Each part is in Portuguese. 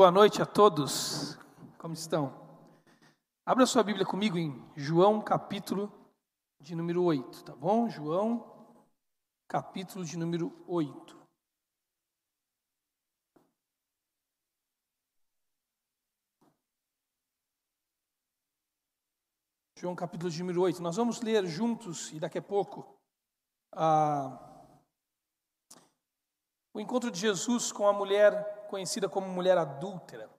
Boa noite a todos. Como estão? Abra sua Bíblia comigo em João, capítulo de número 8, tá bom? João, capítulo de número 8. João, capítulo de número 8. Nós vamos ler juntos e daqui a pouco ah, o encontro de Jesus com a mulher conhecida como mulher adúltera.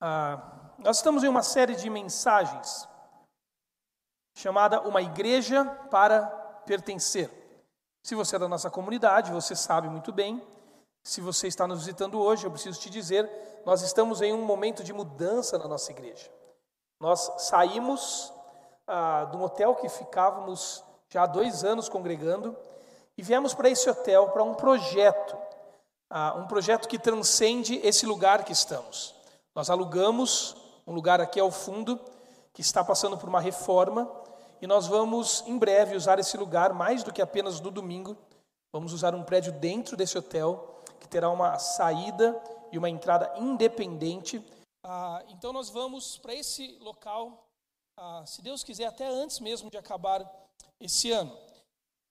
Ah, nós estamos em uma série de mensagens chamada Uma Igreja para Pertencer. Se você é da nossa comunidade, você sabe muito bem. Se você está nos visitando hoje, eu preciso te dizer, nós estamos em um momento de mudança na nossa igreja. Nós saímos ah, de um hotel que ficávamos já há dois anos congregando e viemos para esse hotel para um projeto, um projeto que transcende esse lugar que estamos. Nós alugamos um lugar aqui ao fundo que está passando por uma reforma e nós vamos em breve usar esse lugar mais do que apenas no domingo. Vamos usar um prédio dentro desse hotel que terá uma saída e uma entrada independente ah, então nós vamos para esse local, ah, se Deus quiser, até antes mesmo de acabar esse ano.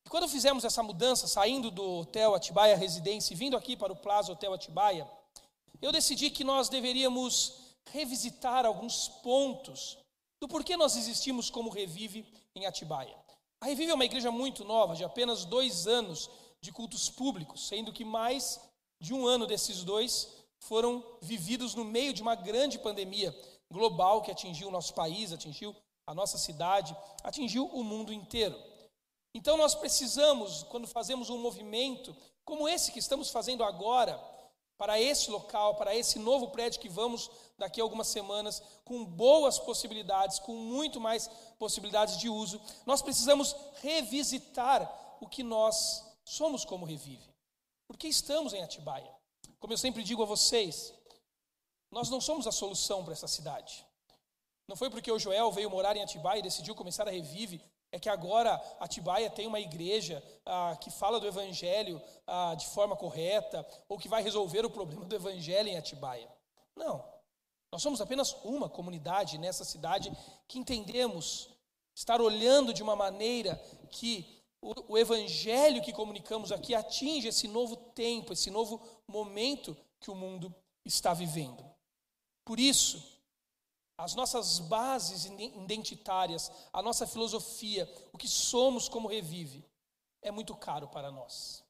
E quando fizemos essa mudança, saindo do Hotel Atibaia Residência e vindo aqui para o Plaza Hotel Atibaia, eu decidi que nós deveríamos revisitar alguns pontos do porquê nós existimos como Revive em Atibaia. A Revive é uma igreja muito nova, de apenas dois anos de cultos públicos, sendo que mais de um ano desses dois foram vividos no meio de uma grande pandemia global que atingiu o nosso país, atingiu a nossa cidade, atingiu o mundo inteiro. Então nós precisamos, quando fazemos um movimento como esse que estamos fazendo agora, para esse local, para esse novo prédio que vamos daqui a algumas semanas, com boas possibilidades, com muito mais possibilidades de uso, nós precisamos revisitar o que nós somos como Revive. Porque estamos em Atibaia. Como eu sempre digo a vocês, nós não somos a solução para essa cidade. Não foi porque o Joel veio morar em Atibaia e decidiu começar a revive, é que agora Atibaia tem uma igreja ah, que fala do evangelho ah, de forma correta, ou que vai resolver o problema do evangelho em Atibaia. Não. Nós somos apenas uma comunidade nessa cidade que entendemos estar olhando de uma maneira que o, o evangelho que comunicamos aqui atinge esse novo tempo, esse novo momento que o mundo está vivendo. Por isso, as nossas bases identitárias, a nossa filosofia, o que somos como revive, é muito caro para nós.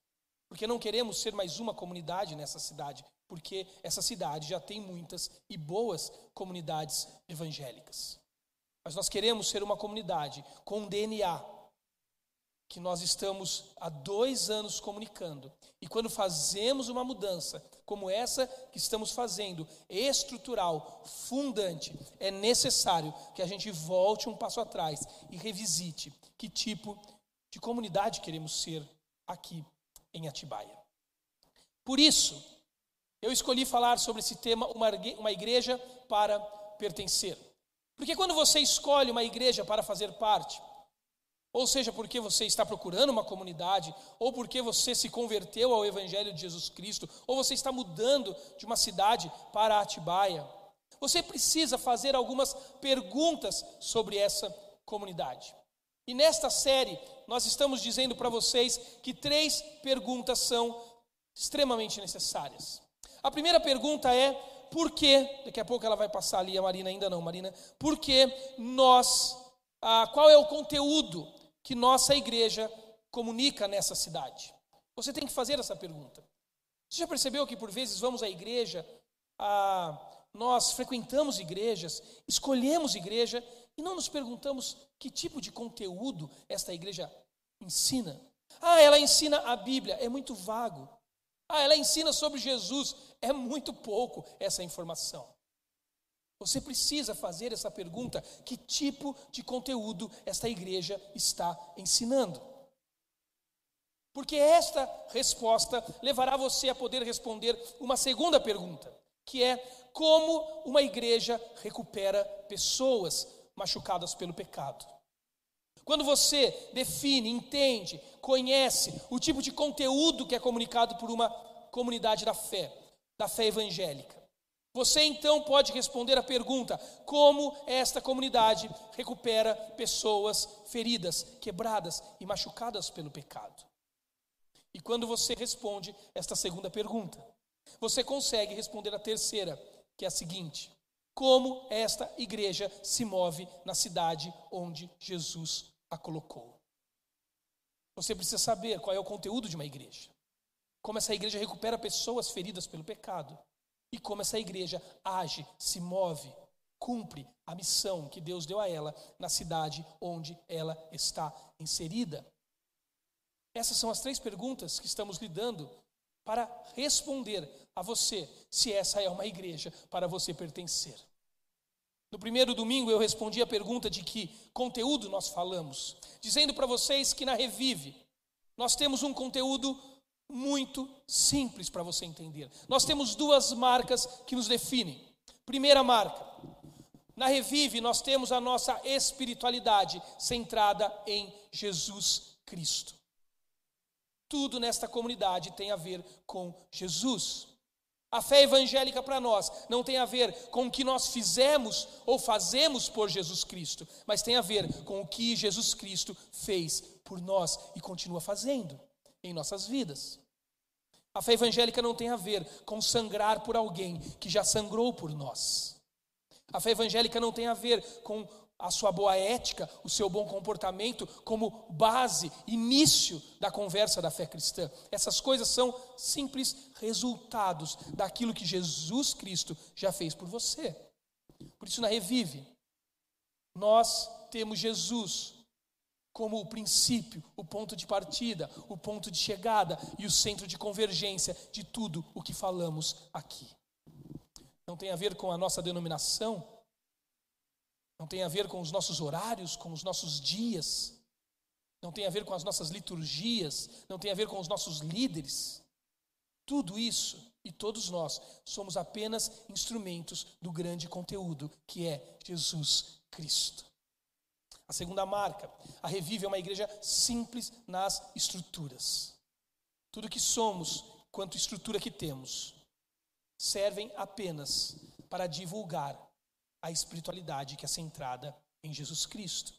Porque não queremos ser mais uma comunidade nessa cidade, porque essa cidade já tem muitas e boas comunidades evangélicas. Mas nós queremos ser uma comunidade com DNA que nós estamos há dois anos comunicando. E quando fazemos uma mudança como essa que estamos fazendo, estrutural, fundante, é necessário que a gente volte um passo atrás e revisite que tipo de comunidade queremos ser aqui em Atibaia. Por isso, eu escolhi falar sobre esse tema, uma igreja para pertencer. Porque quando você escolhe uma igreja para fazer parte, ou seja, porque você está procurando uma comunidade, ou porque você se converteu ao Evangelho de Jesus Cristo, ou você está mudando de uma cidade para Atibaia. Você precisa fazer algumas perguntas sobre essa comunidade. E nesta série, nós estamos dizendo para vocês que três perguntas são extremamente necessárias. A primeira pergunta é: por que, daqui a pouco ela vai passar ali, a Marina ainda não, Marina, por que nós, ah, qual é o conteúdo que nossa igreja comunica nessa cidade? Você tem que fazer essa pergunta. Você já percebeu que por vezes vamos à igreja, a, nós frequentamos igrejas, escolhemos igreja e não nos perguntamos que tipo de conteúdo esta igreja ensina? Ah, ela ensina a Bíblia, é muito vago. Ah, ela ensina sobre Jesus, é muito pouco essa informação. Você precisa fazer essa pergunta: que tipo de conteúdo esta igreja está ensinando? Porque esta resposta levará você a poder responder uma segunda pergunta, que é como uma igreja recupera pessoas machucadas pelo pecado. Quando você define, entende, conhece o tipo de conteúdo que é comunicado por uma comunidade da fé, da fé evangélica, Você então pode responder a pergunta: como esta comunidade recupera pessoas feridas, quebradas e machucadas pelo pecado? E quando você responde esta segunda pergunta, você consegue responder a terceira, que é a seguinte: como esta igreja se move na cidade onde Jesus a colocou? Você precisa saber qual é o conteúdo de uma igreja. Como essa igreja recupera pessoas feridas pelo pecado e como essa igreja age, se move, cumpre a missão que Deus deu a ela na cidade onde ela está inserida. Essas são as três perguntas que estamos lidando para responder a você se essa é uma igreja para você pertencer. No primeiro domingo eu respondi a pergunta de que conteúdo nós falamos, dizendo para vocês que na Revive nós temos um conteúdo muito simples para você entender. Nós temos duas marcas que nos definem. Primeira marca, na Revive nós temos a nossa espiritualidade centrada em Jesus Cristo. Tudo nesta comunidade tem a ver com Jesus. A fé evangélica para nós não tem a ver com o que nós fizemos ou fazemos por Jesus Cristo, mas tem a ver com o que Jesus Cristo fez por nós e continua fazendo em nossas vidas. A fé evangélica não tem a ver com sangrar por alguém que já sangrou por nós. A fé evangélica não tem a ver com a sua boa ética, o seu bom comportamento como base, início da conversa da fé cristã. Essas coisas são simples resultados daquilo que Jesus Cristo já fez por você. Por isso, na Revive, nós temos Jesus como o princípio, o ponto de partida, o ponto de chegada e o centro de convergência de tudo o que falamos aqui. Não tem a ver com a nossa denominação, não tem a ver com os nossos horários, com os nossos dias, não tem a ver com as nossas liturgias, não tem a ver com os nossos líderes. Tudo isso e todos nós somos apenas instrumentos do grande conteúdo que é Jesus Cristo. A segunda marca, a Revive é uma igreja simples nas estruturas. Tudo que somos, quanto estrutura que temos, servem apenas para divulgar a espiritualidade que é centrada em Jesus Cristo.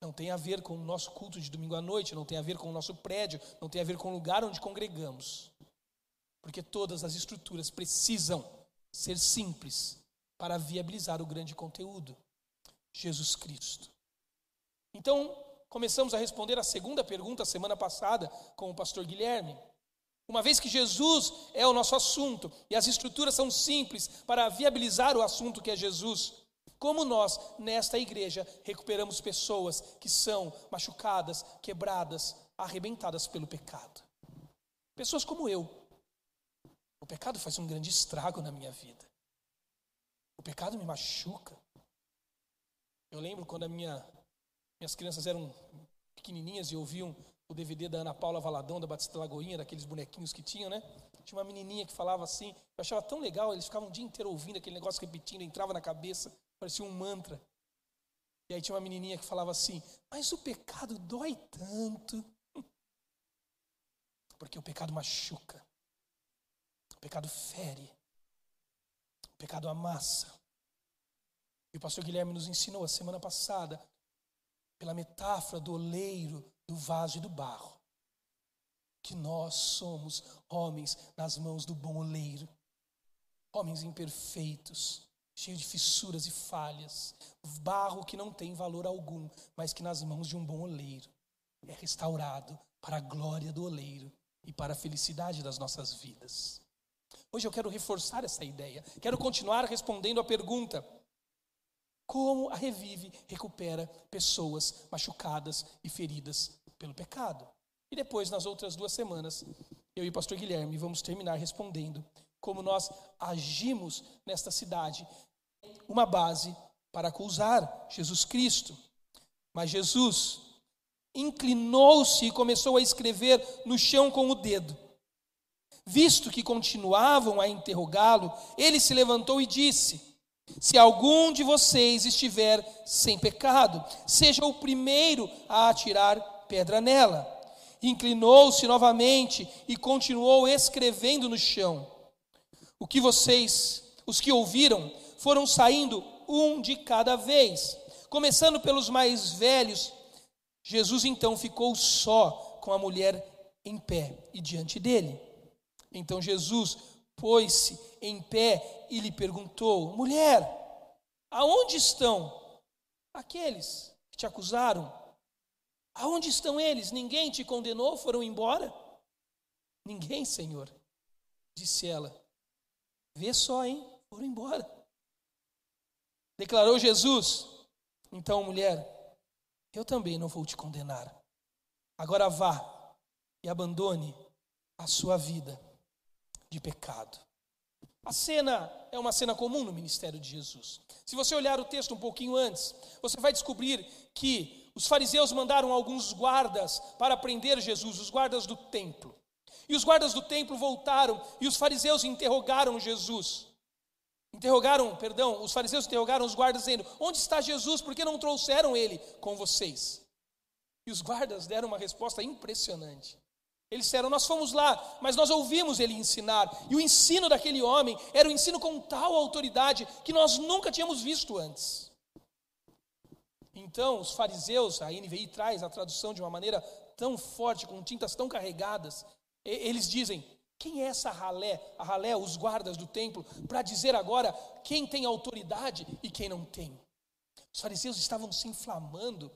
Não tem a ver com o nosso culto de domingo à noite, não tem a ver com o nosso prédio, não tem a ver com o lugar onde congregamos. Porque todas as estruturas precisam ser simples para viabilizar o grande conteúdo: Jesus Cristo. Então, começamos a responder a segunda pergunta semana passada com o pastor Guilherme. Uma vez que Jesus é o nosso assunto e as estruturas são simples para viabilizar o assunto que é Jesus, como nós, nesta igreja, recuperamos pessoas que são machucadas, quebradas, arrebentadas pelo pecado? Pessoas como eu. O pecado faz um grande estrago na minha vida. O pecado me machuca. Eu lembro quando a minha minhas crianças eram pequenininhas e ouviam o DVD da Ana Paula Valadão, da Batista Lagoinha, daqueles bonequinhos que tinham, né? Tinha uma menininha que falava assim, eu achava tão legal, eles ficavam o dia inteiro ouvindo aquele negócio repetindo, entrava na cabeça, parecia um mantra. E aí tinha uma menininha que falava assim, mas o pecado dói tanto. Porque o pecado machuca, o pecado fere, o pecado amassa. E o pastor Guilherme nos ensinou a semana passada pela metáfora do oleiro, do vaso e do barro, que nós somos homens nas mãos do bom oleiro, homens imperfeitos, cheios de fissuras e falhas, barro que não tem valor algum, mas que nas mãos de um bom oleiro é restaurado para a glória do oleiro e para a felicidade das nossas vidas. Hoje eu quero reforçar essa ideia, quero continuar respondendo a pergunta: como a Revive recupera pessoas machucadas e feridas pelo pecado. E depois, nas outras duas semanas, eu e o pastor Guilherme vamos terminar respondendo como nós agimos nesta cidade, uma base para acusar Jesus Cristo. Mas Jesus inclinou-se e começou a escrever no chão com o dedo. Visto que continuavam a interrogá-lo, ele se levantou e disse: se algum de vocês estiver sem pecado, seja o primeiro a atirar pedra nela. Inclinou-se novamente e continuou escrevendo no chão. O que vocês, Os que ouviram foram saindo um de cada vez, começando pelos mais velhos. Jesus então ficou só com a mulher em pé e diante dele. Então Jesus pôs-se em pé e lhe perguntou: Mulher, aonde estão aqueles que te acusaram? Aonde estão eles? Ninguém te condenou? Foram embora? Ninguém, Senhor, disse ela. Vê só, hein? Foram embora. Declarou Jesus. Então, mulher, eu também não vou te condenar. Agora vá e abandone a sua vida de pecado. A cena é uma cena comum no ministério de Jesus. Se você olhar o texto um pouquinho antes, você vai descobrir que os fariseus mandaram alguns guardas para prender Jesus, os guardas do templo. E os guardas do templo voltaram e os fariseus interrogaram Jesus. Interrogaram, perdão, os fariseus interrogaram os guardas dizendo: Onde está Jesus? Por que não trouxeram ele com vocês? E os guardas deram uma resposta impressionante. Eles disseram: Nós fomos lá, mas nós ouvimos ele ensinar. E o ensino daquele homem era um ensino com tal autoridade que nós nunca tínhamos visto antes. Então, os fariseus, a NVI traz a tradução de uma maneira tão forte, com tintas tão carregadas, eles dizem: quem é essa ralé, a ralé, os guardas do templo, para dizer agora quem tem autoridade e quem não tem? Os fariseus estavam se inflamando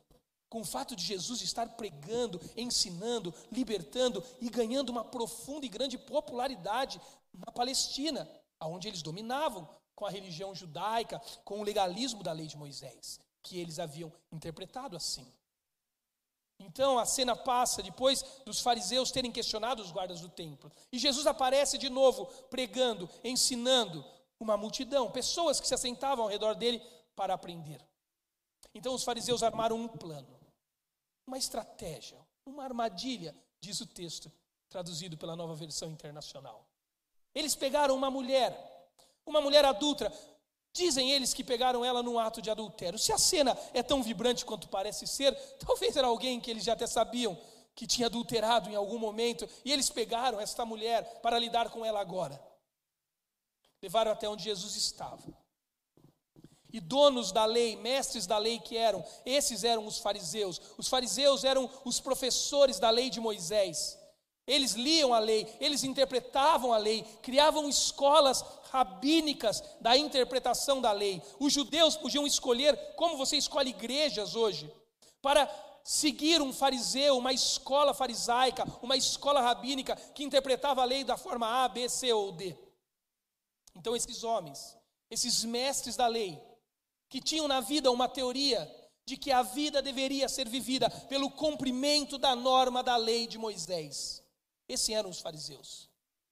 com o fato de Jesus estar pregando, ensinando, libertando e ganhando uma profunda e grande popularidade na Palestina, aonde eles dominavam com a religião judaica, com o legalismo da lei de Moisés, que eles haviam interpretado assim. Então a cena passa depois dos fariseus terem questionado os guardas do templo. E Jesus aparece de novo pregando, ensinando uma multidão, pessoas que se assentavam ao redor dele para aprender. Então os fariseus armaram um plano, uma estratégia, uma armadilha, diz o texto, traduzido pela nova versão internacional. Eles pegaram uma mulher, uma mulher adulta, Dizem eles que pegaram ela num ato de adultério. Se a cena é tão vibrante quanto parece ser, talvez era alguém que eles já até sabiam que tinha adulterado em algum momento, e eles pegaram esta mulher para lidar com ela agora. Levaram até onde Jesus estava. E donos da lei, mestres da lei que eram, esses eram os fariseus. Os fariseus eram os professores da lei de Moisés. Eles liam a lei, eles interpretavam a lei, criavam escolas rabínicas da interpretação da lei. Os judeus podiam escolher, como você escolhe igrejas hoje, para seguir um fariseu, uma escola farisaica, uma escola rabínica que interpretava a lei da forma A, B, C ou D. Então, esses homens, esses mestres da lei, que tinham na vida uma teoria de que a vida deveria ser vivida pelo cumprimento da norma da lei de Moisés. Esses eram os fariseus.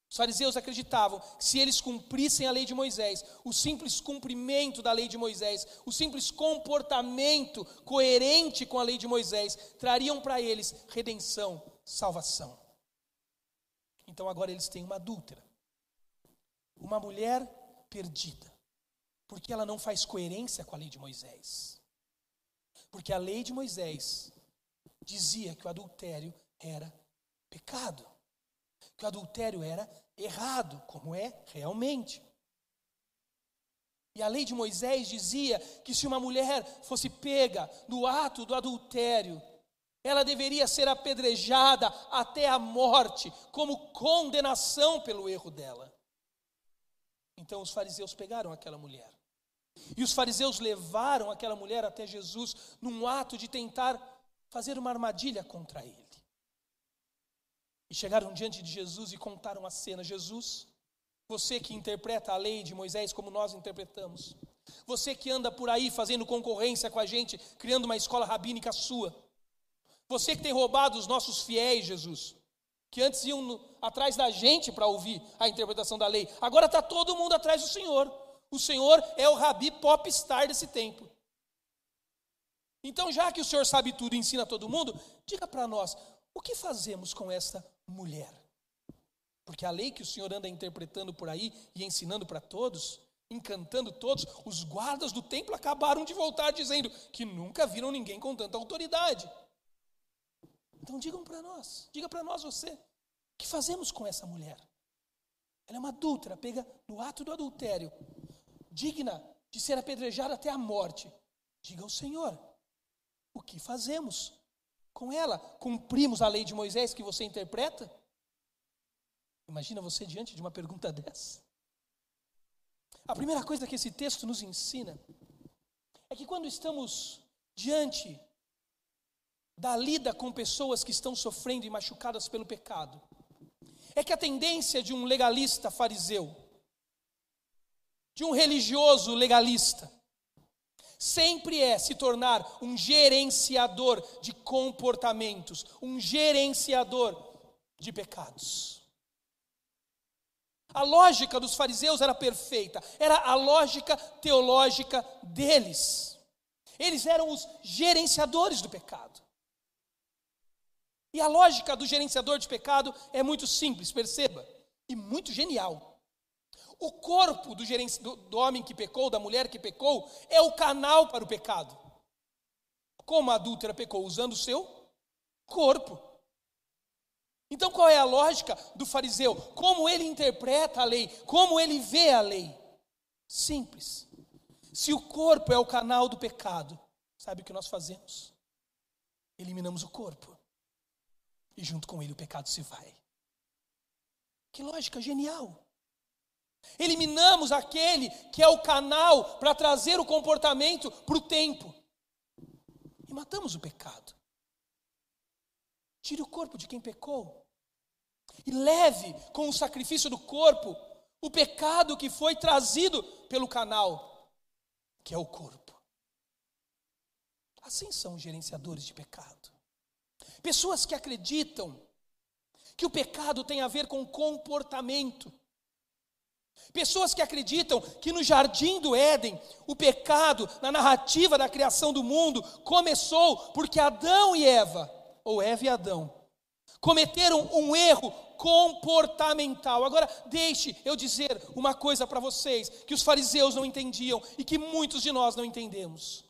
Os fariseus acreditavam que se eles cumprissem a lei de Moisés, o simples cumprimento da lei de Moisés, o simples comportamento coerente com a lei de Moisés, trariam para eles redenção, salvação. Então agora eles têm uma adúltera, uma mulher perdida, porque ela não faz coerência com a lei de Moisés. Porque a lei de Moisés dizia que o adultério era pecado que o adultério era errado, como é realmente. E a lei de Moisés dizia que se uma mulher fosse pega no ato do adultério, ela deveria ser apedrejada até a morte, como condenação pelo erro dela. Então os fariseus pegaram aquela mulher. E os fariseus levaram aquela mulher até Jesus num ato de tentar fazer uma armadilha contra ele. E chegaram diante de Jesus e contaram a cena. Jesus, você que interpreta a lei de Moisés como nós interpretamos, você que anda por aí fazendo concorrência com a gente, criando uma escola rabínica sua, você que tem roubado os nossos fiéis, Jesus, que antes iam no, atrás da gente para ouvir a interpretação da lei, agora está todo mundo atrás do Senhor. O Senhor é o rabi popstar desse tempo. Então, já que o Senhor sabe tudo e ensina todo mundo, diga para nós, o que fazemos com esta mulher. Porque a lei que o Senhor anda interpretando por aí e ensinando para todos, encantando todos, os guardas do templo acabaram de voltar dizendo que nunca viram ninguém com tanta autoridade. Então digam para nós, diga para nós você, o que fazemos com essa mulher? Ela é uma adúltera, pega no ato do adultério. Digna de ser apedrejada até a morte. Diga ao Senhor: o que fazemos com ela? Cumprimos a lei de Moisés que você interpreta? Imagina você diante de uma pergunta dessa. A primeira coisa que esse texto nos ensina é que quando estamos diante da lida com pessoas que estão sofrendo e machucadas pelo pecado, é que a tendência de um legalista fariseu, de um religioso legalista, sempre é se tornar um gerenciador de comportamentos, um gerenciador de pecados. A lógica dos fariseus era perfeita, era a lógica teológica deles. Eles eram os gerenciadores do pecado. E a lógica do gerenciador de pecado é muito simples, perceba, e muito genial. O corpo do, do homem que pecou, da mulher que pecou, é o canal para o pecado. Como a adúltera pecou? Usando o seu corpo. Então qual é a lógica do fariseu? Como ele interpreta a lei? Como ele vê a lei? Simples. Se o corpo é o canal do pecado, sabe o que nós fazemos? Eliminamos o corpo. E junto com ele o pecado se vai. Que lógica genial. Eliminamos aquele que é o canal para trazer o comportamento para o tempo. E matamos o pecado. Tire o corpo de quem pecou. E leve com o sacrifício do corpo o pecado que foi trazido pelo canal, que é o corpo. Assim são os gerenciadores de pecado. Pessoas que acreditam que o pecado tem a ver com comportamento. Pessoas que acreditam que no jardim do Éden, o pecado, na narrativa da criação do mundo, começou porque Adão e Eva, ou Eva e Adão, cometeram um erro comportamental. Agora, deixe eu dizer uma coisa para vocês que os fariseus não entendiam e que muitos de nós não entendemos.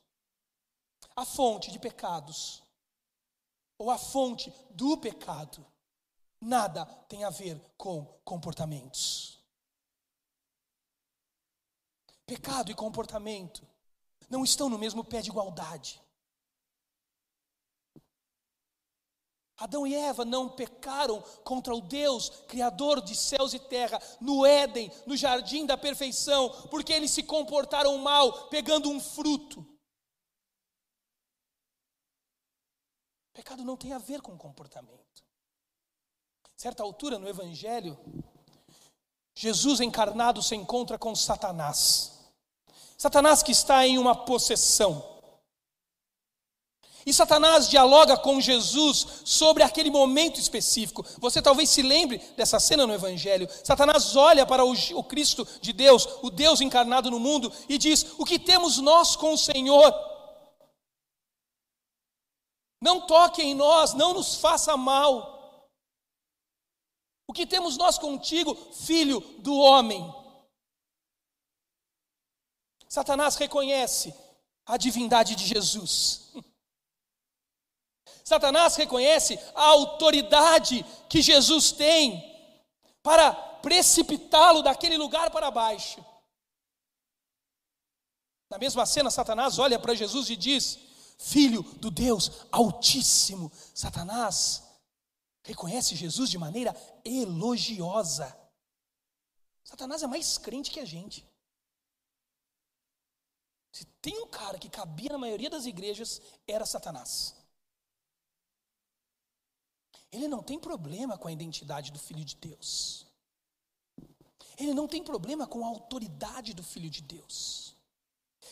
A fonte de pecados, ou a fonte do pecado, nada tem a ver com comportamentos. Pecado e comportamento não estão no mesmo pé de igualdade. Adão e Eva não pecaram contra o Deus, Criador de céus e terra, no Éden, no jardim da perfeição, porque eles se comportaram mal, pegando um fruto. Pecado não tem a ver com comportamento. Certa altura no Evangelho, Jesus encarnado se encontra com Satanás. Satanás que está em uma possessão. E Satanás dialoga com Jesus sobre aquele momento específico. Você talvez se lembre dessa cena no Evangelho. Satanás olha para o, o, Cristo de Deus, o Deus encarnado no mundo, e diz: O que temos nós com o Senhor? Não toque em nós, não nos faça mal. O que temos nós contigo, filho do homem? Satanás reconhece a divindade de Jesus. Satanás reconhece a autoridade que Jesus tem para precipitá-lo daquele lugar para baixo. Na mesma cena, Satanás olha para Jesus e diz: Filho do Deus Altíssimo. Satanás reconhece Jesus de maneira elogiosa. Satanás é mais crente que a gente. Se tem um cara que cabia na maioria das igrejas, era Satanás. Ele não tem problema com a identidade do Filho de Deus. Ele não tem problema com a autoridade do Filho de Deus.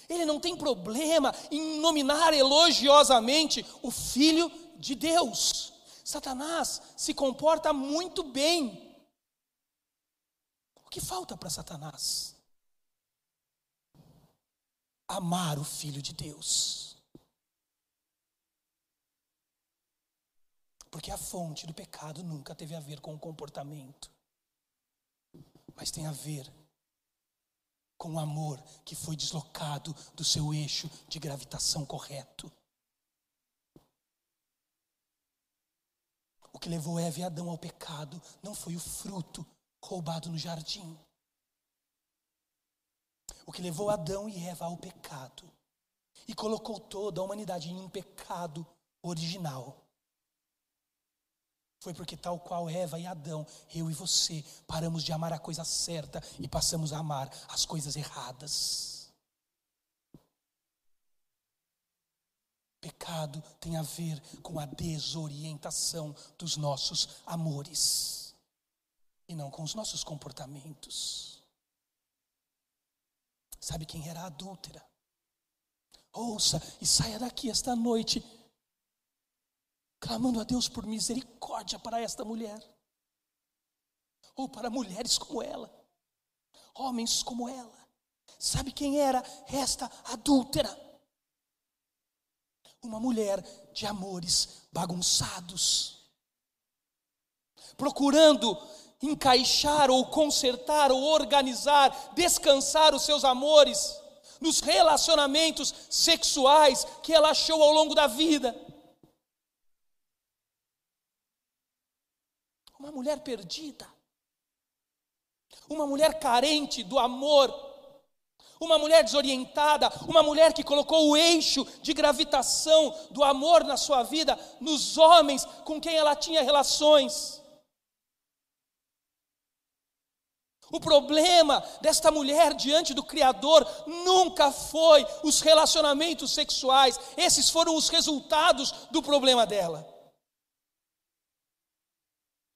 Ele não tem problema em nominar elogiosamente o Filho de Deus. Satanás se comporta muito bem. O que falta para Satanás? Amar o Filho de Deus. Porque a fonte do pecado nunca teve a ver com o comportamento, mas tem a ver com o amor que foi deslocado do seu eixo de gravitação correto. O que levou Eva e Adão ao pecado não foi o fruto roubado no jardim. O que levou Adão e Eva ao pecado e colocou toda a humanidade em um pecado original. Foi porque, tal qual Eva e Adão, eu e você, paramos de amar a coisa certa e passamos a amar as coisas erradas. Pecado tem a ver com a desorientação dos nossos amores e não com os nossos comportamentos. Sabe quem era a adúltera? Ouça e saia daqui esta noite, clamando a Deus por misericórdia para esta mulher, ou para mulheres como ela, homens como ela. Sabe quem era esta adúltera? Uma mulher de amores bagunçados, procurando encaixar ou consertar ou organizar, descansar os seus amores nos relacionamentos sexuais que ela achou ao longo da vida. Uma mulher perdida, uma mulher carente do amor, uma mulher desorientada, uma mulher que colocou o eixo de gravitação do amor na sua vida nos homens com quem ela tinha relações. O problema desta mulher diante do Criador nunca foi os relacionamentos sexuais, esses foram os resultados do problema dela.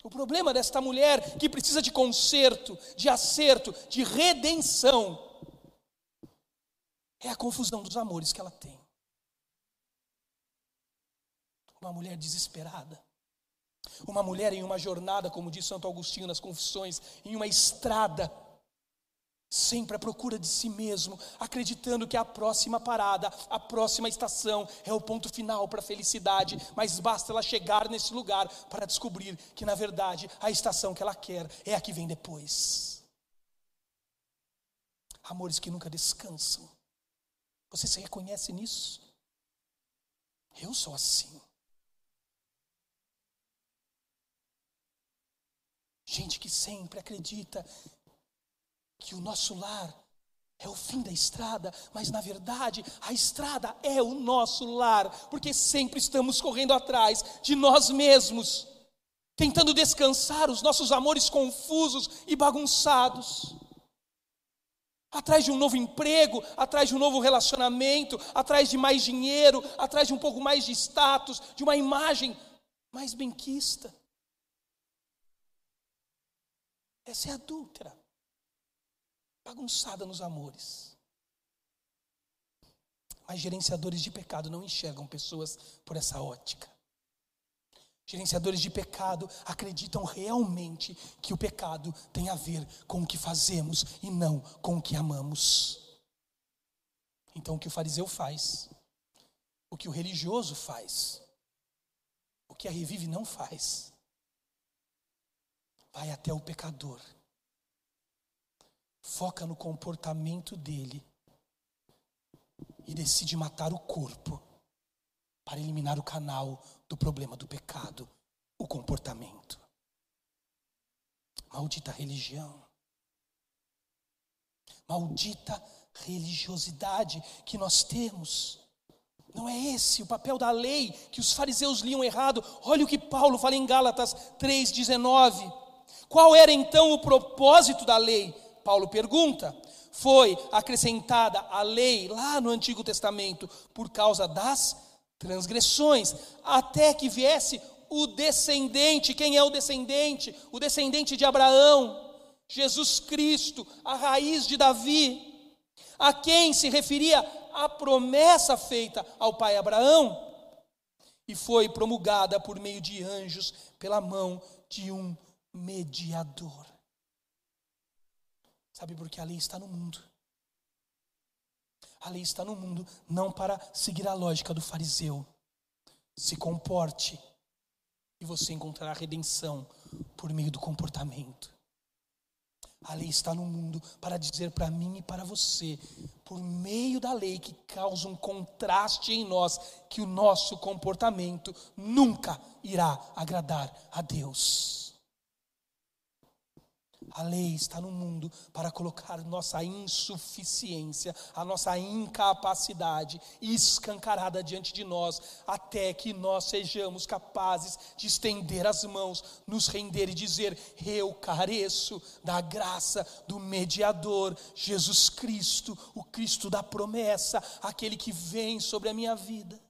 O problema desta mulher que precisa de conserto, de acerto, de redenção, é a confusão dos amores que ela tem. Uma mulher desesperada uma mulher em uma jornada, como diz Santo Agostinho nas Confissões, em uma estrada, sempre à procura de si mesmo, acreditando que a próxima parada, a próxima estação é o ponto final para a felicidade, mas basta ela chegar nesse lugar para descobrir que, na verdade, a estação que ela quer é a que vem depois. Amores que nunca descansam. Você se reconhece nisso? Eu sou assim. Gente que sempre acredita que o nosso lar é o fim da estrada, mas na verdade a estrada é o nosso lar, porque sempre estamos correndo atrás de nós mesmos, tentando descansar os nossos amores confusos e bagunçados. Atrás de um novo emprego, atrás de um novo relacionamento, atrás de mais dinheiro, atrás de um pouco mais de status, de uma imagem mais benquista. Essa é adúltera, bagunçada nos amores. Mas gerenciadores de pecado não enxergam pessoas por essa ótica. Gerenciadores de pecado acreditam realmente que o pecado tem a ver com o que fazemos e não com o que amamos. Então, o que o fariseu faz, o que o religioso faz, o que a revive não faz, vai até o pecador, foca no comportamento dele e decide matar o corpo para eliminar o canal do problema do pecado, o comportamento. Maldita religião. Maldita religiosidade que nós temos. Não é esse o papel da lei que os fariseus liam errado. Olha o que Paulo fala em Gálatas 3,19. Qual era então o propósito da lei? Paulo pergunta. Foi acrescentada a lei lá no Antigo Testamento por causa das transgressões, até que viesse o descendente. Quem é o descendente? O descendente de Abraão, Jesus Cristo, a raiz de Davi, a quem se referia a promessa feita ao pai Abraão, e foi promulgada por meio de anjos pela mão de um mediador. Sabe por que a lei está no mundo? A lei está no mundo não para seguir a lógica do fariseu. Se comporte e você encontrará redenção por meio do comportamento. A lei está no mundo para dizer para mim e para você, por meio da lei que causa um contraste em nós, que o nosso comportamento nunca irá agradar a Deus. A lei está no mundo para colocar nossa insuficiência, a nossa incapacidade escancarada diante de nós, até que nós sejamos capazes de estender as mãos, nos render e dizer: Eu careço da graça do mediador, Jesus Cristo, o Cristo da promessa, aquele que vem sobre a minha vida.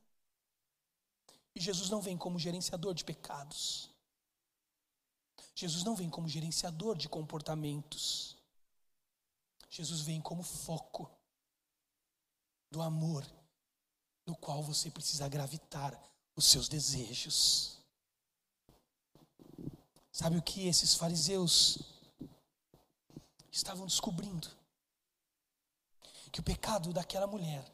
E Jesus não vem como gerenciador de pecados. Jesus não vem como gerenciador de comportamentos. Jesus vem como foco do amor no qual você precisa gravitar os seus desejos. Sabe o que esses fariseus estavam descobrindo? Que o pecado daquela mulher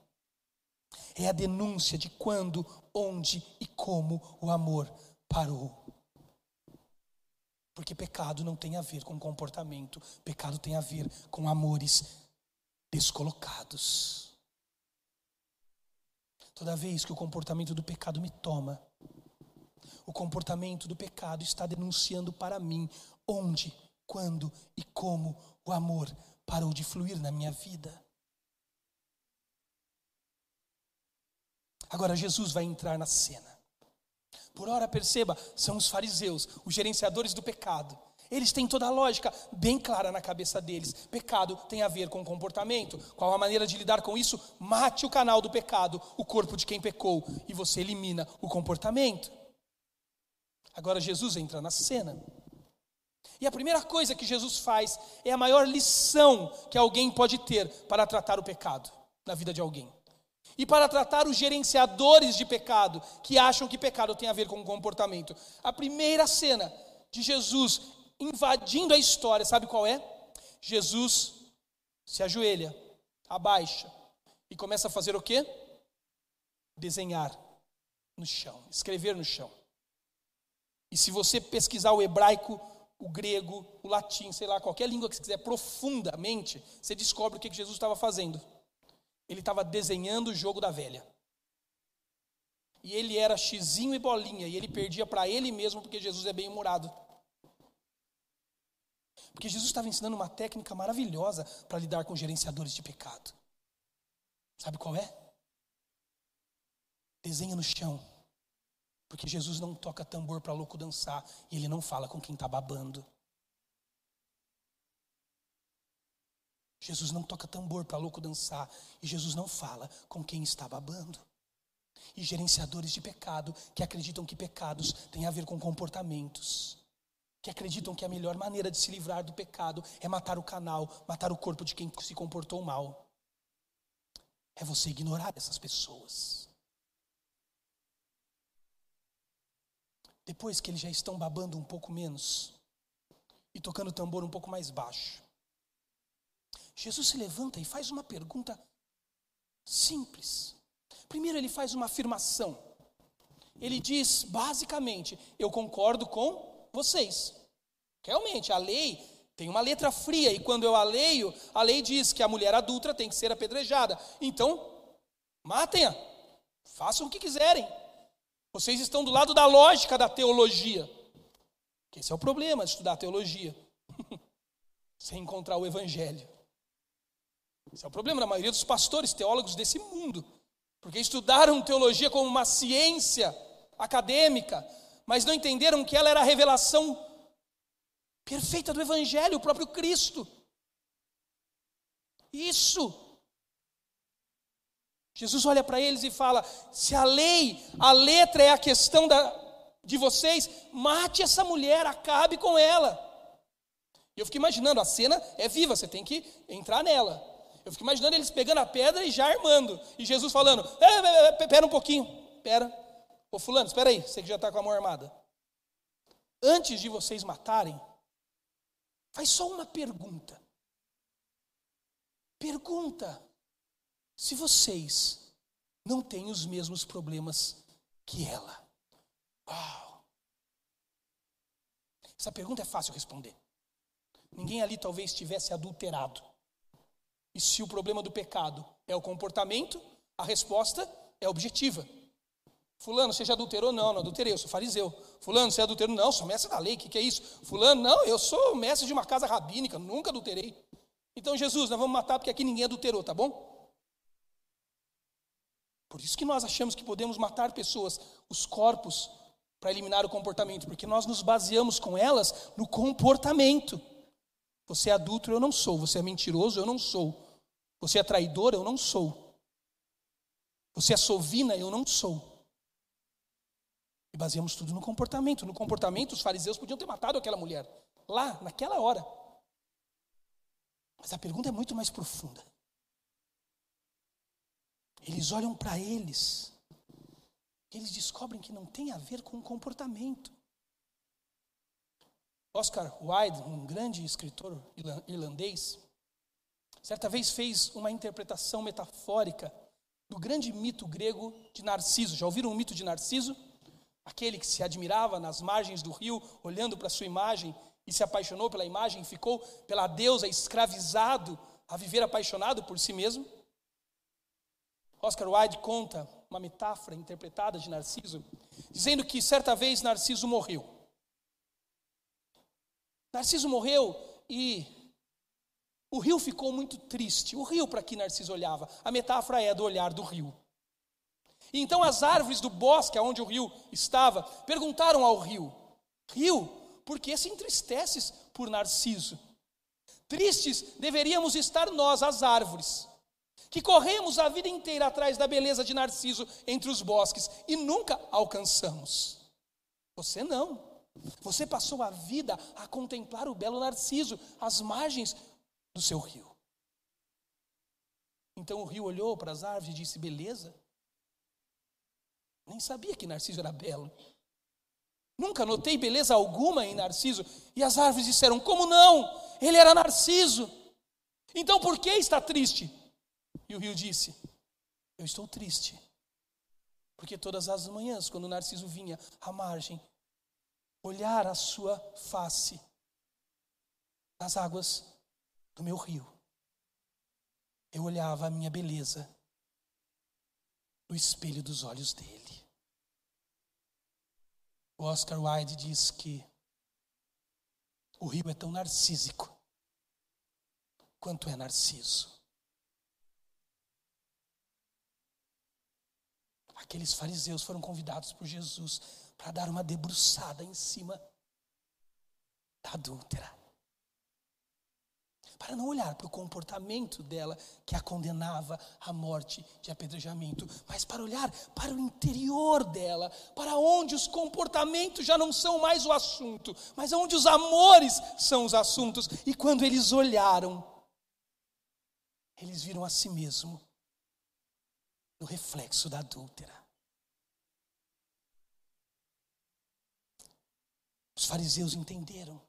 é a denúncia de quando, onde e como o amor parou. Porque pecado não tem a ver com comportamento, pecado tem a ver com amores descolocados. Toda vez que o comportamento do pecado me toma, o comportamento do pecado está denunciando para mim onde, quando e como o amor parou de fluir na minha vida. Agora Jesus vai entrar na cena. Por ora, perceba, são os fariseus, os gerenciadores do pecado. Eles têm toda a lógica bem clara na cabeça deles. Pecado tem a ver com comportamento. Qual a maneira de lidar com isso? Mate o canal do pecado, o corpo de quem pecou, e você elimina o comportamento. Agora Jesus entra na cena. E a primeira coisa que Jesus faz é a maior lição que alguém pode ter para tratar o pecado na vida de alguém e para tratar os gerenciadores de pecado, que acham que pecado tem a ver com comportamento. A primeira cena de Jesus invadindo a história, sabe qual é? Jesus se ajoelha, abaixa e começa a fazer o quê? Desenhar no chão, escrever no chão. E se você pesquisar o hebraico, o grego, o latim, sei lá, qualquer língua que você quiser profundamente, você descobre o que Jesus estava fazendo. Ele estava desenhando o jogo da velha. E ele era xizinho e bolinha, e ele perdia para ele mesmo, porque Jesus é bem-humorado. Porque Jesus estava ensinando uma técnica maravilhosa para lidar com gerenciadores de pecado. Sabe qual é? Desenha no chão. Porque Jesus não toca tambor para louco dançar, e ele não fala com quem está babando. Jesus não toca tambor para louco dançar. E Jesus não fala com quem está babando. E gerenciadores de pecado que acreditam que pecados têm a ver com comportamentos. Que acreditam que a melhor maneira de se livrar do pecado é matar o canal, matar o corpo de quem se comportou mal. É você ignorar essas pessoas. Depois que eles já estão babando um pouco menos e tocando o tambor um pouco mais baixo, Jesus se levanta e faz uma pergunta simples. Primeiro, ele faz uma afirmação. Ele diz, basicamente, eu concordo com vocês. Realmente, a lei tem uma letra fria, e quando eu a leio, a lei diz que a mulher adulta tem que ser apedrejada. Então, matem-a, façam o que quiserem. Vocês estão do lado da lógica da teologia. Esse é o problema de estudar teologia. Sem encontrar o evangelho. Esse é o problema da maioria dos pastores, teólogos desse mundo, porque estudaram teologia como uma ciência acadêmica, mas não entenderam que ela era a revelação perfeita do Evangelho, o próprio Cristo. Isso. Jesus olha para eles e fala: se a lei, a letra é a questão da, de vocês, mate essa mulher, acabe com ela. E eu fico imaginando, a cena é viva, você tem que entrar nela. Eu fico imaginando eles pegando a pedra e já armando. E Jesus falando: Espera um pouquinho, espera. Ô Fulano, espera aí, você que já está com a mão armada. Antes de vocês matarem, faz só uma pergunta. Pergunta se vocês não têm os mesmos problemas que ela. Uau! Essa pergunta é fácil responder. Ninguém ali talvez tivesse adulterado. E se o problema do pecado é o comportamento, a resposta é objetiva. Fulano, você já adulterou? Não, não adulterei, eu sou fariseu. Fulano, você adulterou? Não, sou mestre da lei, o que, que é isso? Fulano, não, eu sou mestre de uma casa rabínica, nunca adulterei. Então, Jesus, nós vamos matar porque aqui ninguém adulterou, tá bom? Por isso que nós achamos que podemos matar pessoas, os corpos, para eliminar o comportamento, porque nós nos baseamos com elas no comportamento. Você é adulto, eu não sou. Você é mentiroso, eu não sou. Você é traidor, eu não sou. Você é sovina, eu não sou. E baseamos tudo no comportamento. No comportamento, os fariseus podiam ter matado aquela mulher, lá, naquela hora. Mas a pergunta é muito mais profunda. Eles olham para eles, eles descobrem que não tem a ver com o comportamento. Oscar Wilde, um grande escritor irlandês, certa vez fez uma interpretação metafórica do grande mito grego de Narciso. Já ouviram o mito de Narciso? Aquele que se admirava nas margens do rio, olhando para sua imagem e se apaixonou pela imagem, ficou pela deusa escravizado a viver apaixonado por si mesmo. Oscar Wilde conta uma metáfora interpretada de Narciso, dizendo que certa vez Narciso morreu. Narciso morreu e o rio ficou muito triste. O rio para que Narciso olhava, a metáfora é do olhar do rio. E então as árvores do bosque onde o rio estava perguntaram ao rio: Rio, por que se entristeces por Narciso? Tristes deveríamos estar nós, as árvores, que corremos a vida inteira atrás da beleza de Narciso entre os bosques e nunca alcançamos. Você não. Você passou a vida a contemplar o belo Narciso, às margens do seu rio. Então o rio olhou para as árvores e disse: Beleza, nem sabia que Narciso era belo. Nunca notei beleza alguma em Narciso. E as árvores disseram: Como não? Ele era Narciso. Então por que está triste? E o rio disse: Eu estou triste. Porque todas as manhãs, quando Narciso vinha à margem, olhar a sua face nas águas do meu rio, eu olhava a minha beleza no espelho dos olhos dele. O Oscar Wilde diz que o rio é tão narcísico quanto é narciso. Aqueles fariseus foram convidados por Jesus para dar uma debruçada em cima da adúltera para não olhar para o comportamento dela que a condenava à morte de apedrejamento, mas para olhar para o interior dela, para onde os comportamentos já não são mais o assunto, mas onde os amores são os assuntos. E quando eles olharam, eles viram a si mesmo no reflexo da adúltera. Os fariseus entenderam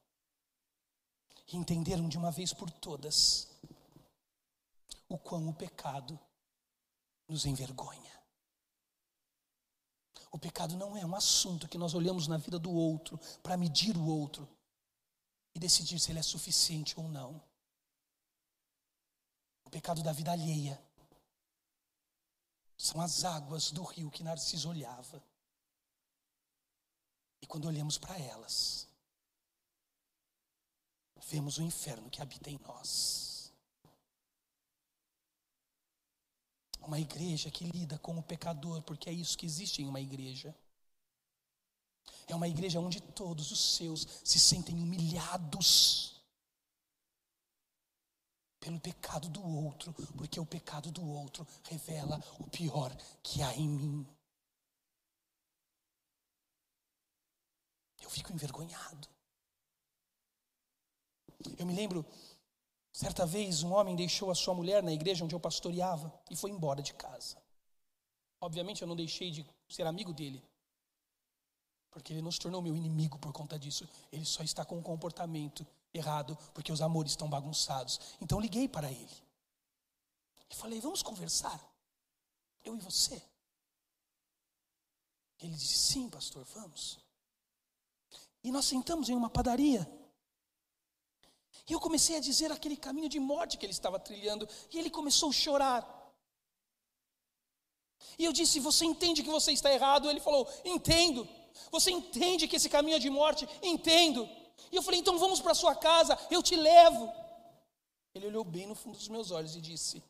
e entenderam de uma vez por todas o quão o pecado nos envergonha. O pecado não é um assunto que nós olhamos na vida do outro para medir o outro e decidir se ele é suficiente ou não. O pecado da vida alheia são as águas do rio que Narciso olhava. E quando olhamos para elas, vemos o inferno que habita em nós. Uma igreja que lida com o pecador, porque é isso que existe em uma igreja. É uma igreja onde todos os seus se sentem humilhados pelo pecado do outro, porque o pecado do outro revela o pior que há em mim. Eu fico envergonhado. Eu me lembro, certa vez, um homem deixou a sua mulher na igreja onde eu pastoreava e foi embora de casa. Obviamente, eu não deixei de ser amigo dele, porque ele não se tornou meu inimigo por conta disso. Ele só está com um comportamento errado, porque os amores estão bagunçados. Então, liguei para ele e falei: Vamos conversar, eu e você. Ele disse: Sim, pastor, vamos. E nós sentamos em uma padaria. E eu comecei a dizer aquele caminho de morte que ele estava trilhando, e ele começou a chorar. E eu disse: Você entende que você está errado? Ele falou: Entendo. Você entende que esse caminho é de morte? Entendo. E eu falei: Então vamos para sua casa, eu te levo. Ele olhou bem no fundo dos meus olhos e disse: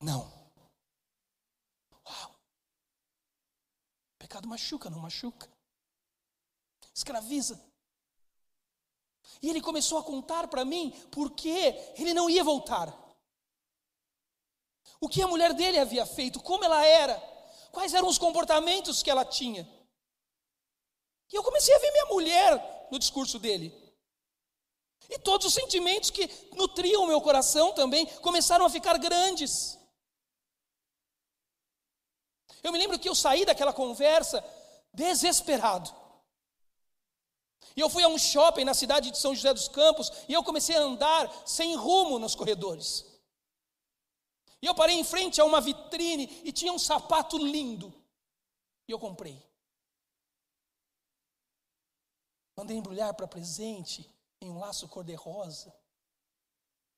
Não. Uau. Pecado machuca, não machuca? Escraviza. E ele começou a contar para mim porque ele não ia voltar. O que a mulher dele havia feito, como ela era, quais eram os comportamentos que ela tinha. E eu comecei a ver minha mulher no discurso dele. E todos os sentimentos que nutriam o meu coração também começaram a ficar grandes. Eu me lembro que eu saí daquela conversa desesperado. E eu fui a um shopping na cidade de São José dos Campos e eu comecei a andar sem rumo nos corredores. E eu parei em frente a uma vitrine e tinha um sapato lindo. E eu comprei. Mandei embrulhar para presente em um laço cor-de-rosa.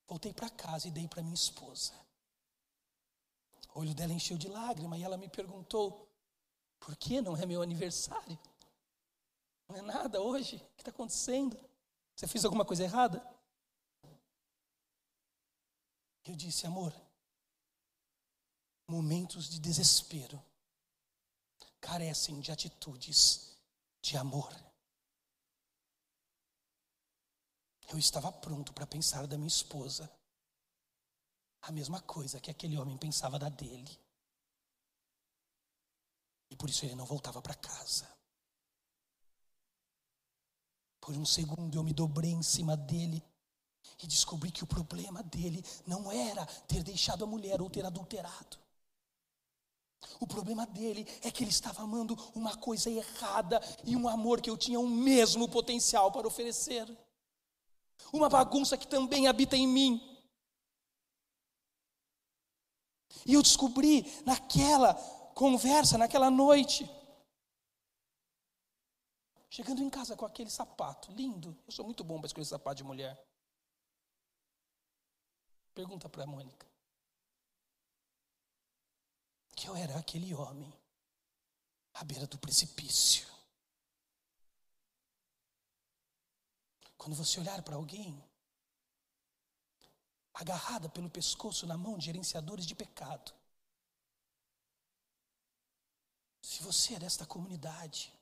Voltei para casa e dei para minha esposa. O olho dela encheu de lágrima e ela me perguntou: por que não é meu aniversário? Não é nada hoje? O que está acontecendo? Você fez alguma coisa errada? Eu disse, amor, momentos de desespero carecem de atitudes de amor. Eu estava pronto para pensar da minha esposa a mesma coisa que aquele homem pensava da dele. E por isso ele não voltava para casa. Por um segundo eu me dobrei em cima dele e descobri que o problema dele não era ter deixado a mulher ou ter adulterado. O problema dele é que ele estava amando uma coisa errada e um amor que eu tinha o mesmo potencial para oferecer. Uma bagunça que também habita em mim. E eu descobri naquela conversa, naquela noite, Chegando em casa com aquele sapato lindo. Eu sou muito bom para escolher sapato de mulher. Pergunta para a Mônica. Que eu era aquele homem à beira do precipício. Quando você olhar para alguém agarrada pelo pescoço na mão de gerenciadores de pecado, se você é desta comunidade,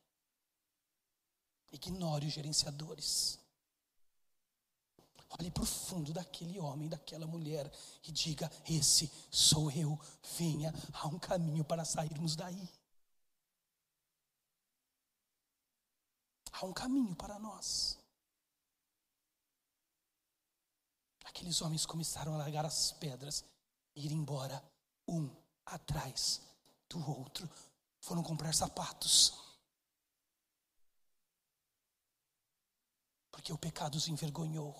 Ignore os gerenciadores. Olhe para o fundo daquele homem, daquela mulher e diga: Esse sou eu. Venha, há um caminho para sairmos daí. Há um caminho para nós. Aqueles homens começaram a largar as pedras e ir embora, um atrás do outro. Foram comprar sapatos. Porque o pecado os envergonhou.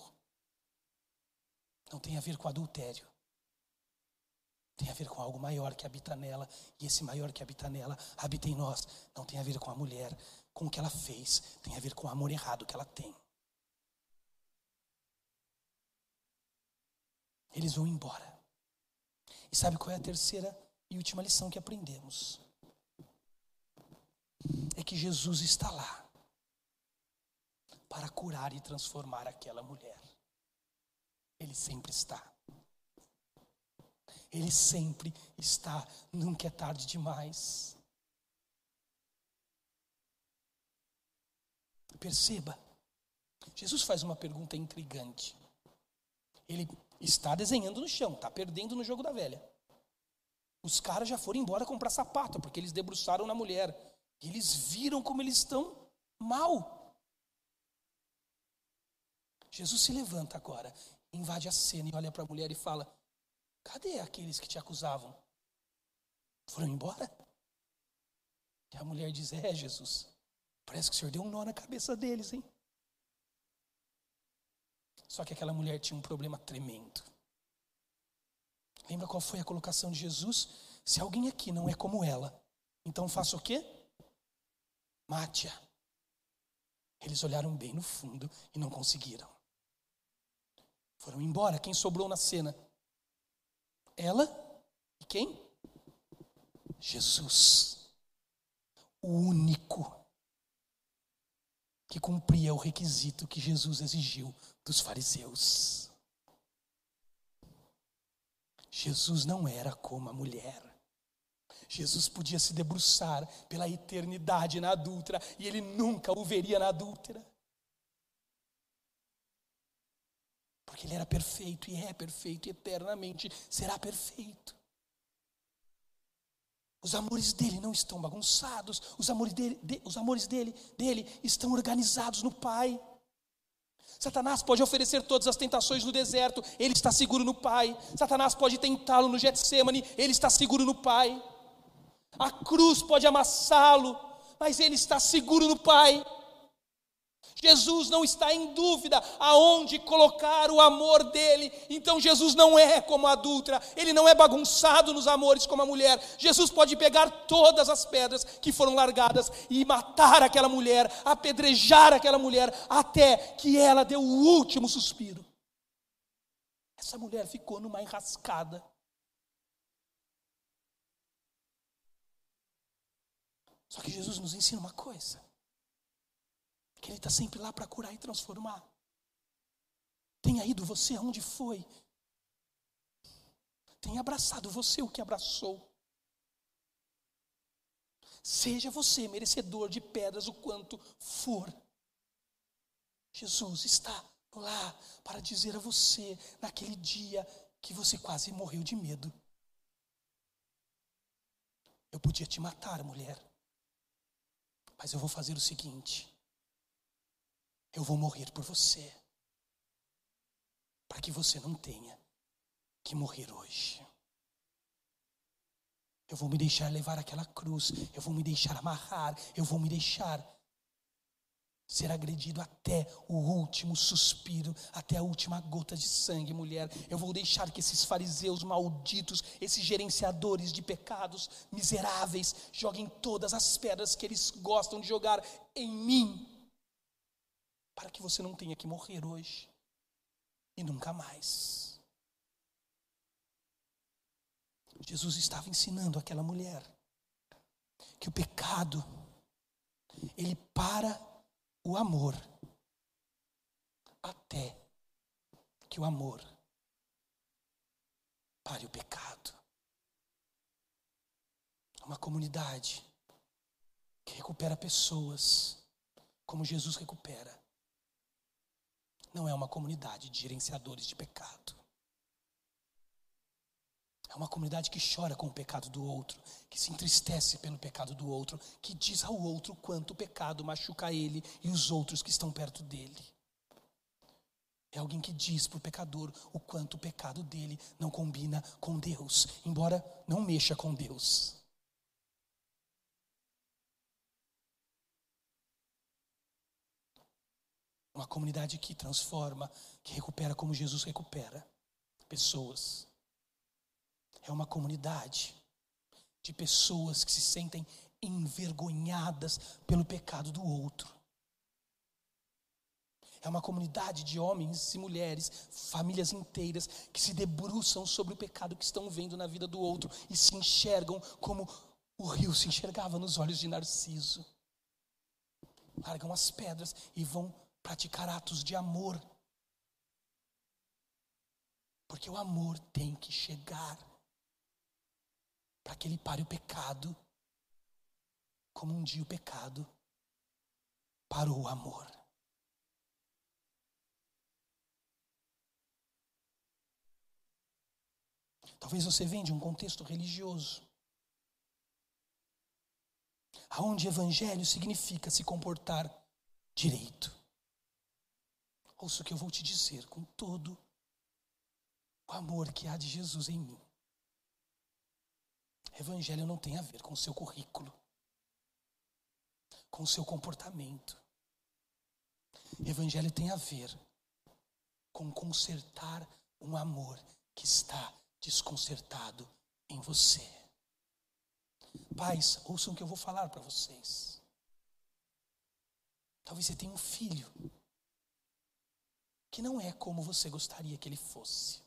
Não tem a ver com adultério. Tem a ver com algo maior que habita nela. E esse maior que habita nela habita em nós. Não tem a ver com a mulher, com o que ela fez. Tem a ver com o amor errado que ela tem. Eles vão embora. E sabe qual é a terceira e última lição que aprendemos? É que Jesus está lá para curar e transformar aquela mulher. Ele sempre está. Ele sempre está, nunca é tarde demais. Perceba, Jesus faz uma pergunta intrigante. Ele está desenhando no chão, está perdendo no jogo da velha. Os caras já foram embora comprar sapato, porque eles debruçaram na mulher. E eles viram como eles estão mal. Jesus se levanta agora, invade a cena e olha para a mulher e fala: Cadê aqueles que te acusavam? Foram embora? E a mulher diz: É, Jesus, parece que o Senhor deu um nó na cabeça deles, hein? Só que aquela mulher tinha um problema tremendo. Lembra qual foi a colocação de Jesus? Se alguém aqui não é como ela, então faça o quê? Mate-a. Eles olharam bem no fundo e não conseguiram. Foram embora. Quem sobrou na cena? Ela e quem? Jesus, o único que cumpria o requisito que Jesus exigiu dos fariseus. Jesus não era como a mulher. Jesus podia se debruçar pela eternidade na adúltera e ele nunca o veria na adúltera. Porque ele era perfeito e é perfeito e eternamente será perfeito. Os amores dele não estão bagunçados, os amores dele, de, os amores dele, dele estão organizados no Pai. Satanás pode oferecer todas as tentações no deserto, ele está seguro no Pai. Satanás pode tentá-lo no Getsemane, ele está seguro no Pai. A cruz pode amassá-lo, mas ele está seguro no Pai. Jesus não está em dúvida aonde colocar o amor dele. Então Jesus não é como a adulta, ele não é bagunçado nos amores como a mulher. Jesus pode pegar todas as pedras que foram largadas e matar aquela mulher, apedrejar aquela mulher, até que ela deu o último suspiro. Essa mulher ficou numa enrascada. Só que Jesus nos ensina uma coisa que Ele está sempre lá para curar e transformar. Tenha ido você aonde foi. Tenha abraçado você o que abraçou. Seja você merecedor de pedras o quanto for. Jesus está lá para dizer a você, naquele dia que você quase morreu de medo. Eu podia te matar, mulher, mas eu vou fazer o seguinte: eu vou morrer por você, para que você não tenha que morrer hoje. Eu vou me deixar levar aquela cruz, eu vou me deixar amarrar, eu vou me deixar ser agredido até o último suspiro, até a última gota de sangue, mulher. Eu vou deixar que esses fariseus malditos, esses gerenciadores de pecados miseráveis, joguem todas as pedras que eles gostam de jogar em mim para que você não tenha que morrer hoje e nunca mais. Jesus estava ensinando aquela mulher que o pecado ele para o amor até que o amor pare o pecado. Uma comunidade que recupera pessoas como Jesus recupera não é uma comunidade de gerenciadores de pecado. É uma comunidade que chora com o pecado do outro, que se entristece pelo pecado do outro, que diz ao outro quanto o pecado machuca ele e os outros que estão perto dele. É alguém que diz para o pecador o quanto o pecado dele não combina com Deus, embora não mexa com Deus. Uma comunidade que transforma, que recupera como Jesus recupera pessoas. É uma comunidade de pessoas que se sentem envergonhadas pelo pecado do outro. É uma comunidade de homens e mulheres, famílias inteiras, que se debruçam sobre o pecado que estão vendo na vida do outro e se enxergam como o rio se enxergava nos olhos de Narciso. Largam as pedras e vão praticar atos de amor. Porque o amor tem que chegar para que ele pare o pecado, como um dia o pecado parou o amor. Talvez você venha de um contexto religioso, aonde evangelho significa se comportar direito. Ouça o que eu vou te dizer com todo o amor que há de Jesus em mim. Evangelho não tem a ver com o seu currículo, com o seu comportamento. Evangelho tem a ver com consertar um amor que está desconcertado em você. Pais, ouçam o que eu vou falar para vocês. Talvez você tenha um filho que não é como você gostaria que ele fosse,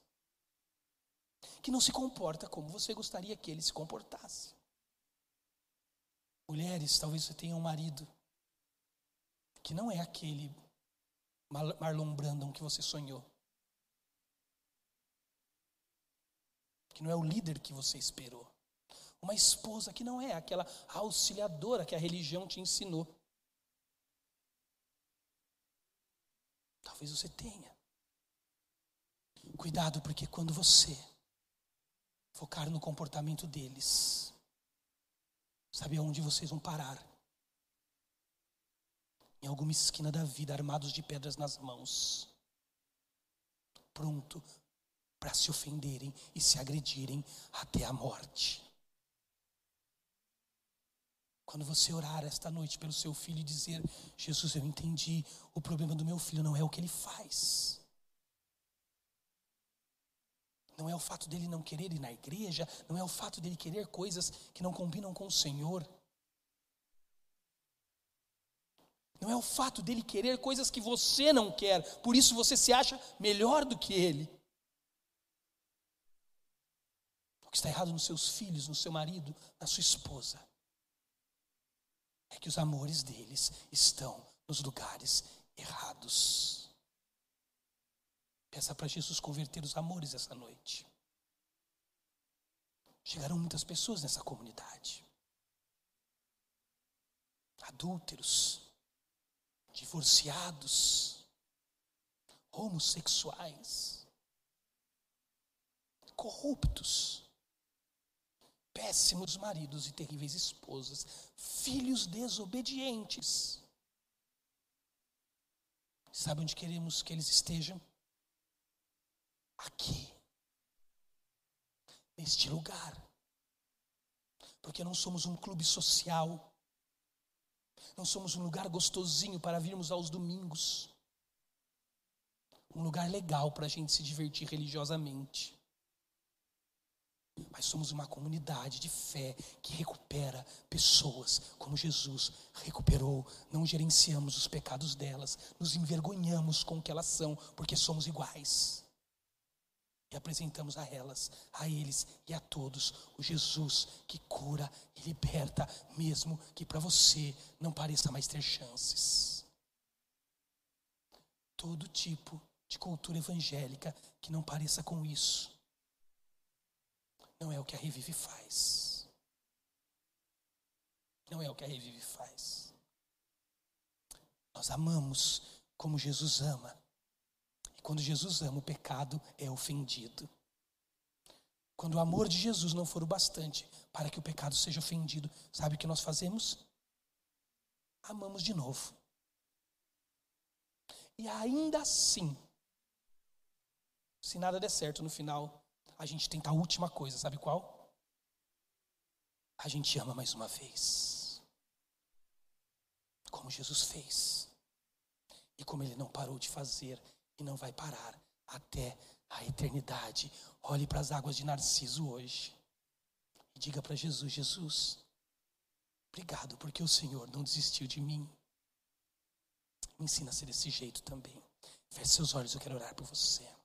que não se comporta como você gostaria que ele se comportasse. Mulheres, talvez você tenha um marido que não é aquele Marlon Brandon que você sonhou. Que não é o líder que você esperou. Uma esposa que não é aquela auxiliadora que a religião te ensinou. Talvez você tenha. Cuidado, porque quando você focar no comportamento deles, sabe aonde vocês vão parar? Em alguma esquina da vida, armados de pedras nas mãos, pronto para se ofenderem e se agredirem até a morte. Quando você orar esta noite pelo seu filho e dizer: Jesus, eu entendi, o problema do meu filho não é o que ele faz. Não é o fato dele não querer ir na igreja, não é o fato dele querer coisas que não combinam com o Senhor. Não é o fato dele querer coisas que você não quer, por isso você se acha melhor do que ele. O que está errado nos seus filhos, no seu marido, na sua esposa, é que os amores deles estão nos lugares errados. Peça para Jesus converter os amores essa noite. Chegarão muitas pessoas nessa comunidade. Adúlteros, divorciados, homossexuais, corruptos, péssimos maridos e terríveis esposas, filhos desobedientes. Sabe onde queremos que eles estejam? Aqui, neste lugar. Porque não somos um clube social, não somos um lugar gostosinho para virmos aos domingos, um lugar legal para a gente se divertir religiosamente. Mas somos uma comunidade de fé que recupera pessoas como Jesus recuperou. Não gerenciamos os pecados delas, nos envergonhamos com o que elas são, porque somos iguais. E apresentamos a elas, a eles e a todos o Jesus que cura e liberta, mesmo que para você não pareça mais ter chances. Todo tipo de cultura evangélica que não pareça com isso, não é o que a Revive faz. Não é o que a Revive faz. Nós amamos como Jesus ama. Quando Jesus ama, o pecado é ofendido. Quando o amor de Jesus não for o bastante para que o pecado seja ofendido, sabe o que nós fazemos? Amamos de novo. E ainda assim, se nada der certo no final, a gente tenta a última coisa, sabe qual? A gente ama mais uma vez. Como Jesus fez. E como ele não parou de fazer e não vai parar até a eternidade. Olhe para as águas de Narciso hoje e diga para Jesus: Jesus, obrigado porque o Senhor não desistiu de mim. Me ensina a ser desse jeito também. Feche seus olhos, eu quero orar por você.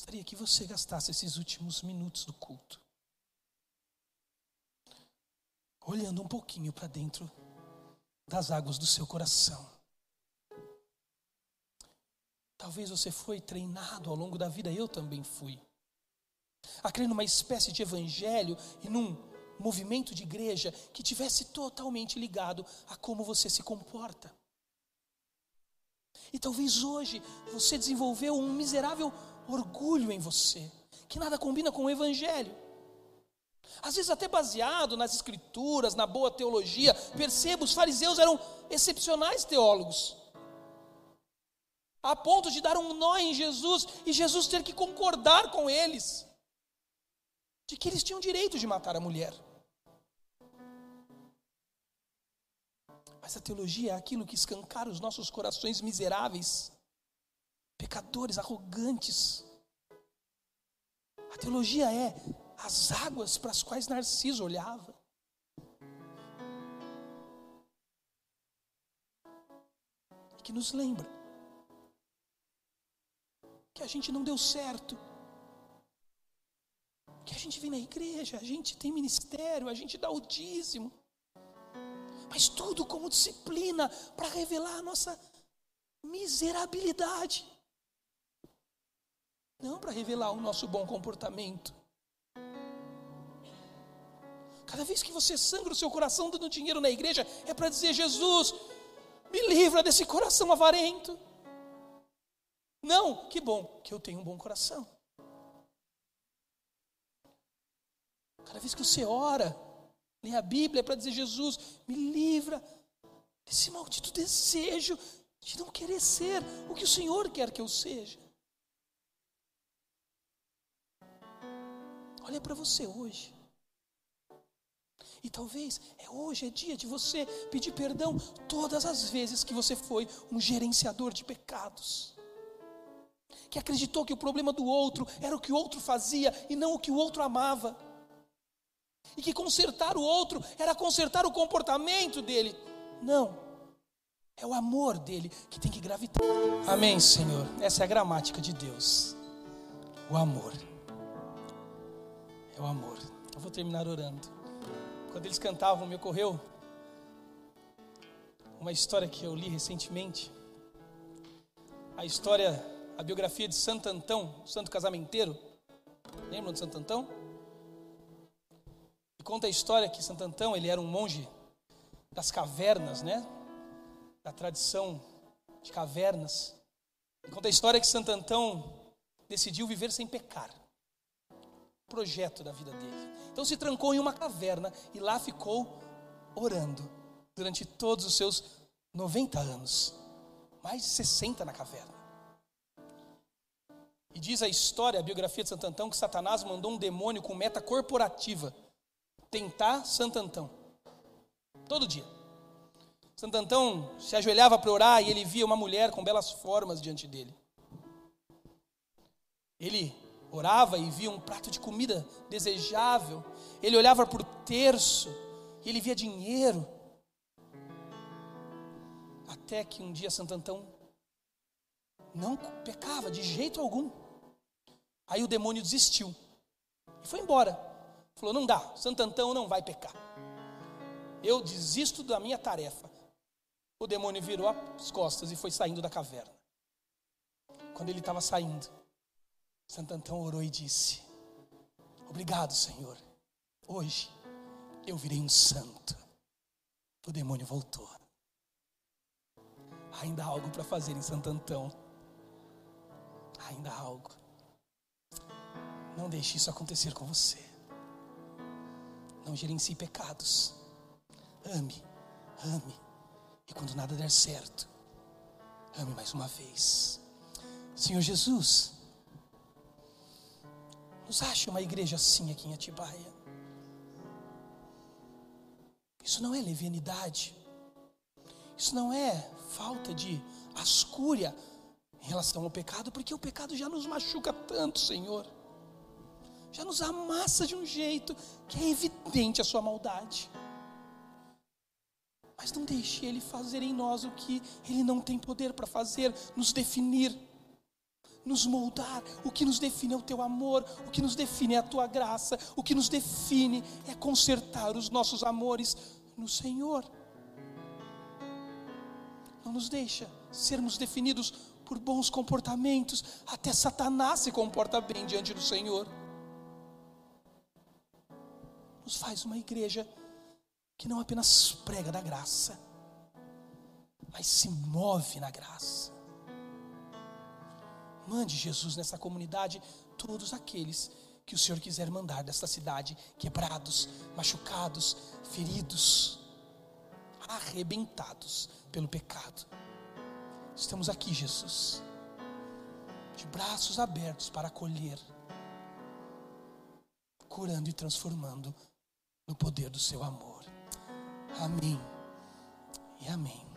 Gostaria que você gastasse esses últimos minutos do culto olhando um pouquinho para dentro das águas do seu coração. Talvez você foi treinado ao longo da vida, eu também fui, a crer numa espécie de evangelho e num movimento de igreja que tivesse totalmente ligado a como você se comporta. E talvez hoje você desenvolveu um miserável orgulho em você, que nada combina com o Evangelho. Às vezes, até baseado nas Escrituras, na boa teologia, perceba, os fariseus eram excepcionais teólogos, a ponto de dar um nó em Jesus e Jesus ter que concordar com eles, de que eles tinham direito de matar a mulher. Mas a teologia é aquilo que escancara os nossos corações miseráveis pecadores, arrogantes. A teologia é as águas para as quais Narciso olhava. que nos lembra que a gente não deu certo, que a gente vem na igreja, a gente tem ministério, a gente dá o dízimo, mas tudo como disciplina para revelar a nossa miserabilidade, não para revelar o nosso bom comportamento. Cada vez que você sangra o seu coração dando dinheiro na igreja, é para dizer: Jesus, me livra desse coração avarento. Não, que bom que eu tenho um bom coração. Cada vez que você ora, lê a Bíblia é para dizer: Jesus, me livra desse maldito desejo de não querer ser o que o Senhor quer que eu seja. Olha para você hoje. E talvez é hoje é dia de você pedir perdão todas as vezes que você foi um gerenciador de pecados. Que acreditou que o problema do outro era o que o outro fazia e não o que o outro amava. E que consertar o outro era consertar o comportamento dele. Não. É o amor dele que tem que gravitar. Amém, Senhor. Essa é a gramática de Deus. O amor. É o amor. Eu vou terminar orando quando eles cantavam, me ocorreu uma história que eu li recentemente. A história, a biografia de Santo Antão, santo casamenteiro. Lembram de Santo Antão? E conta a história que Santo Antão, ele era um monge das cavernas, né? Da tradição de cavernas. E conta a história que Santo Antão decidiu viver sem pecar. Projeto da vida dele. Então se trancou em uma caverna e lá ficou orando durante todos os seus 90 anos, mais de 60 na caverna. E diz a história, a biografia de Santo Antão, que Satanás mandou um demônio com meta corporativa tentar Santo Antão. Todo dia. Santo Antão se ajoelhava para orar e ele via uma mulher com belas formas diante dele. Ele orava e via um prato de comida desejável, ele olhava o terço e ele via dinheiro. Até que um dia Santo Antão não pecava de jeito algum. Aí o demônio desistiu e foi embora. Falou: não dá, Santo Antão não vai pecar. Eu desisto da minha tarefa. O demônio virou as costas e foi saindo da caverna. Quando ele estava saindo, Santo Antão orou e disse: Obrigado, Senhor. Hoje eu virei um santo. O demônio voltou. Ainda há algo para fazer em Santo Antão. Ainda há algo. Não deixe isso acontecer com você. Não gerencie pecados. Ame, ame. E quando nada der certo, ame mais uma vez. Senhor Jesus, nos ache uma igreja assim aqui em Atibaia. Isso não é levianidade. Isso não é falta de ascúria em relação ao pecado, porque o pecado já nos machuca tanto, Senhor. Já nos amassa de um jeito que é evidente a sua maldade. Mas não deixe ele fazer em nós o que ele não tem poder para fazer, nos definir nos moldar. O que nos define é o teu amor, o que nos define é a tua graça, o que nos define é consertar os nossos amores no Senhor. Não nos deixa sermos definidos por bons comportamentos, até Satanás se comporta bem diante do Senhor. Nos faz uma igreja que não apenas prega da graça, mas se move na graça Mande Jesus nessa comunidade todos aqueles que o Senhor quiser mandar desta cidade, quebrados, machucados, feridos, arrebentados pelo pecado. Estamos aqui, Jesus, de braços abertos para acolher, curando e transformando no poder do seu amor. Amém e amém.